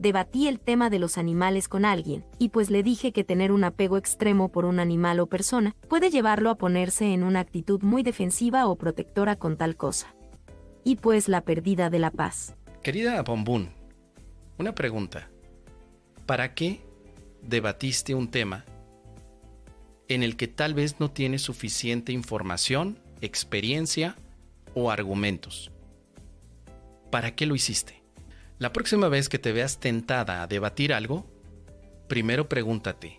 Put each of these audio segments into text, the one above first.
debatí el tema de los animales con alguien, y pues le dije que tener un apego extremo por un animal o persona puede llevarlo a ponerse en una actitud muy defensiva o protectora con tal cosa. Y pues la pérdida de la paz. Querida Bombún, una pregunta. ¿Para qué debatiste un tema en el que tal vez no tienes suficiente información, experiencia o argumentos? ¿Para qué lo hiciste? La próxima vez que te veas tentada a debatir algo, primero pregúntate,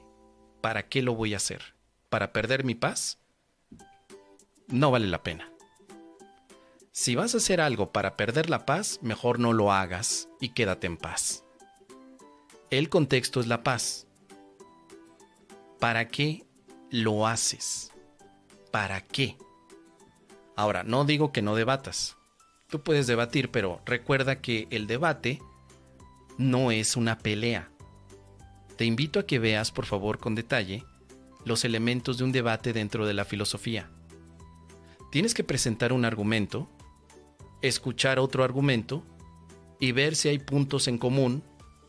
¿para qué lo voy a hacer? ¿Para perder mi paz? No vale la pena. Si vas a hacer algo para perder la paz, mejor no lo hagas y quédate en paz. El contexto es la paz. ¿Para qué lo haces? ¿Para qué? Ahora, no digo que no debatas. Tú puedes debatir, pero recuerda que el debate no es una pelea. Te invito a que veas, por favor, con detalle, los elementos de un debate dentro de la filosofía. Tienes que presentar un argumento, escuchar otro argumento y ver si hay puntos en común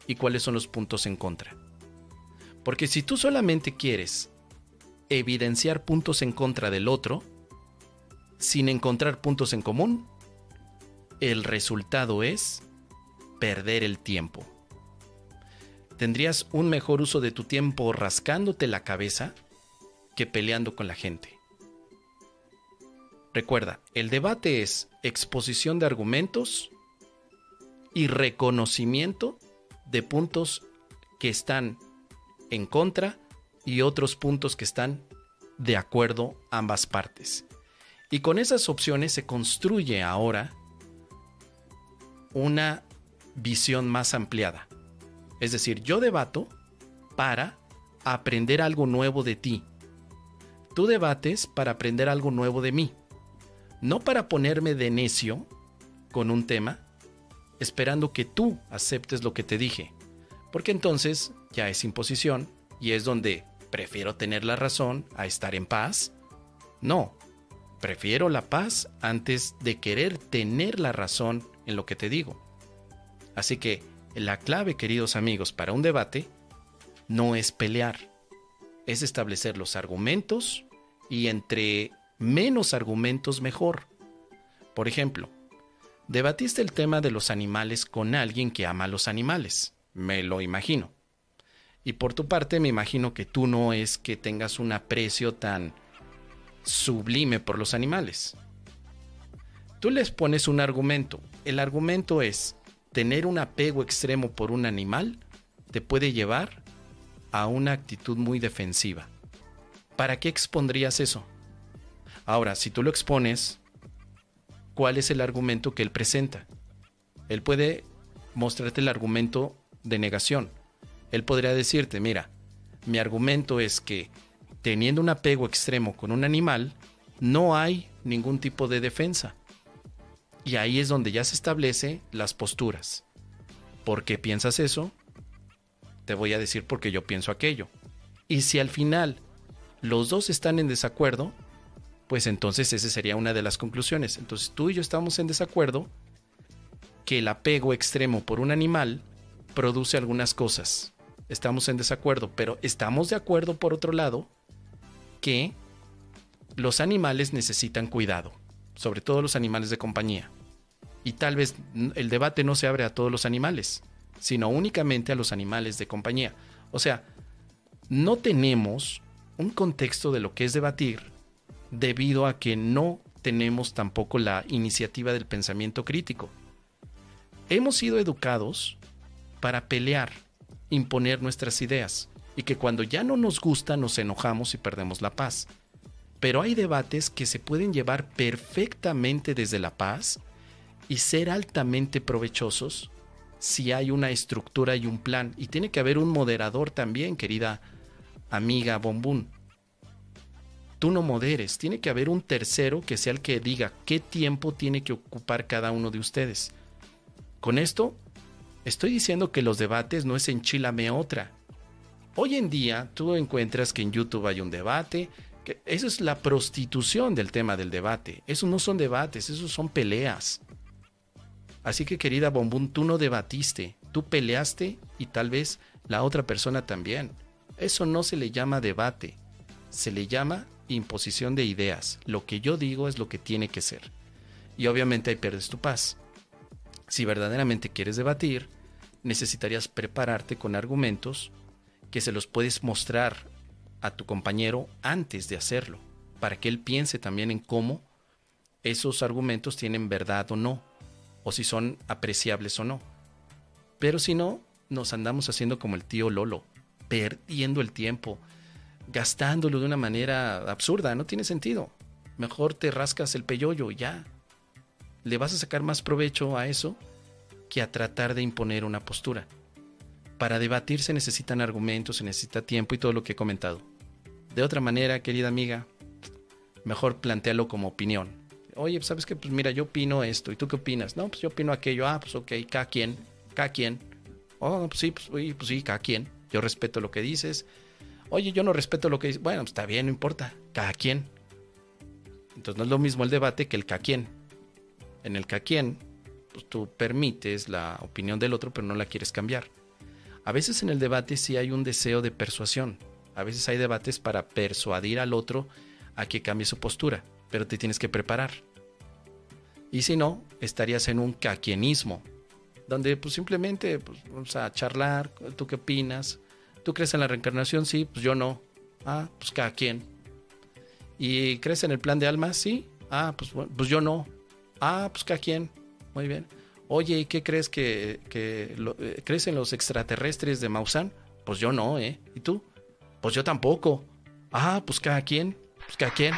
y cuáles son los puntos en contra. Porque si tú solamente quieres evidenciar puntos en contra del otro, sin encontrar puntos en común, el resultado es perder el tiempo. Tendrías un mejor uso de tu tiempo rascándote la cabeza que peleando con la gente. Recuerda, el debate es exposición de argumentos y reconocimiento de puntos que están en contra y otros puntos que están de acuerdo ambas partes. Y con esas opciones se construye ahora una visión más ampliada. Es decir, yo debato para aprender algo nuevo de ti. Tú debates para aprender algo nuevo de mí. No para ponerme de necio con un tema, esperando que tú aceptes lo que te dije. Porque entonces ya es imposición y es donde prefiero tener la razón a estar en paz. No, prefiero la paz antes de querer tener la razón en lo que te digo. Así que la clave, queridos amigos, para un debate no es pelear, es establecer los argumentos y entre menos argumentos mejor. Por ejemplo, debatiste el tema de los animales con alguien que ama a los animales, me lo imagino. Y por tu parte me imagino que tú no es que tengas un aprecio tan sublime por los animales. Tú les pones un argumento. El argumento es, tener un apego extremo por un animal te puede llevar a una actitud muy defensiva. ¿Para qué expondrías eso? Ahora, si tú lo expones, ¿cuál es el argumento que él presenta? Él puede mostrarte el argumento de negación. Él podría decirte, mira, mi argumento es que teniendo un apego extremo con un animal, no hay ningún tipo de defensa. Y ahí es donde ya se establece las posturas. ¿Por qué piensas eso? Te voy a decir por qué yo pienso aquello. Y si al final los dos están en desacuerdo, pues entonces esa sería una de las conclusiones. Entonces tú y yo estamos en desacuerdo que el apego extremo por un animal produce algunas cosas. Estamos en desacuerdo, pero estamos de acuerdo por otro lado que los animales necesitan cuidado sobre todo los animales de compañía. Y tal vez el debate no se abre a todos los animales, sino únicamente a los animales de compañía. O sea, no tenemos un contexto de lo que es debatir debido a que no tenemos tampoco la iniciativa del pensamiento crítico. Hemos sido educados para pelear, imponer nuestras ideas, y que cuando ya no nos gusta nos enojamos y perdemos la paz. Pero hay debates que se pueden llevar perfectamente desde la paz y ser altamente provechosos si hay una estructura y un plan. Y tiene que haber un moderador también, querida amiga Bombún. Tú no moderes, tiene que haber un tercero que sea el que diga qué tiempo tiene que ocupar cada uno de ustedes. Con esto, estoy diciendo que los debates no es enchilame otra. Hoy en día tú encuentras que en YouTube hay un debate, eso es la prostitución del tema del debate. Eso no son debates, eso son peleas. Así que querida Bombún, tú no debatiste, Tú peleaste y tal vez la otra persona también. Eso no se le llama debate, se le llama imposición de ideas. Lo que yo digo es lo que tiene que ser. Y obviamente ahí pierdes tu paz. Si verdaderamente quieres debatir, necesitarías prepararte con argumentos que se los puedes mostrar a tu compañero antes de hacerlo, para que él piense también en cómo esos argumentos tienen verdad o no, o si son apreciables o no. Pero si no, nos andamos haciendo como el tío Lolo, perdiendo el tiempo, gastándolo de una manera absurda, no tiene sentido. Mejor te rascas el peyoyo y ya. Le vas a sacar más provecho a eso que a tratar de imponer una postura. Para debatir se necesitan argumentos, se necesita tiempo y todo lo que he comentado. De otra manera, querida amiga, mejor plantealo como opinión. Oye, ¿sabes qué? Pues mira, yo opino esto. ¿Y tú qué opinas? No, pues yo opino aquello. Ah, pues ok, cada quien, cada quien. Oh, pues sí, pues, pues sí, cada quien. Yo respeto lo que dices Oye, yo no respeto lo que dice. Bueno, pues está bien, no importa. Cada quien. Entonces no es lo mismo el debate que el cada quien. En el cada quien, pues tú permites la opinión del otro, pero no la quieres cambiar. A veces en el debate sí hay un deseo de persuasión. A veces hay debates para persuadir al otro a que cambie su postura, pero te tienes que preparar. Y si no, estarías en un caquienismo, donde pues simplemente pues, vamos a charlar, tú qué opinas, ¿Tú crees en la reencarnación? Sí, pues yo no. Ah, pues cada quien. ¿Y crees en el plan de alma? Sí. Ah, pues, pues yo no. Ah, pues cada quien. Muy bien. Oye, ¿y qué crees que, eh, crees en los extraterrestres de Maussan? Pues yo no, ¿eh? ¿Y tú? Pues yo tampoco. Ah, pues cada quien. Pues cada quien.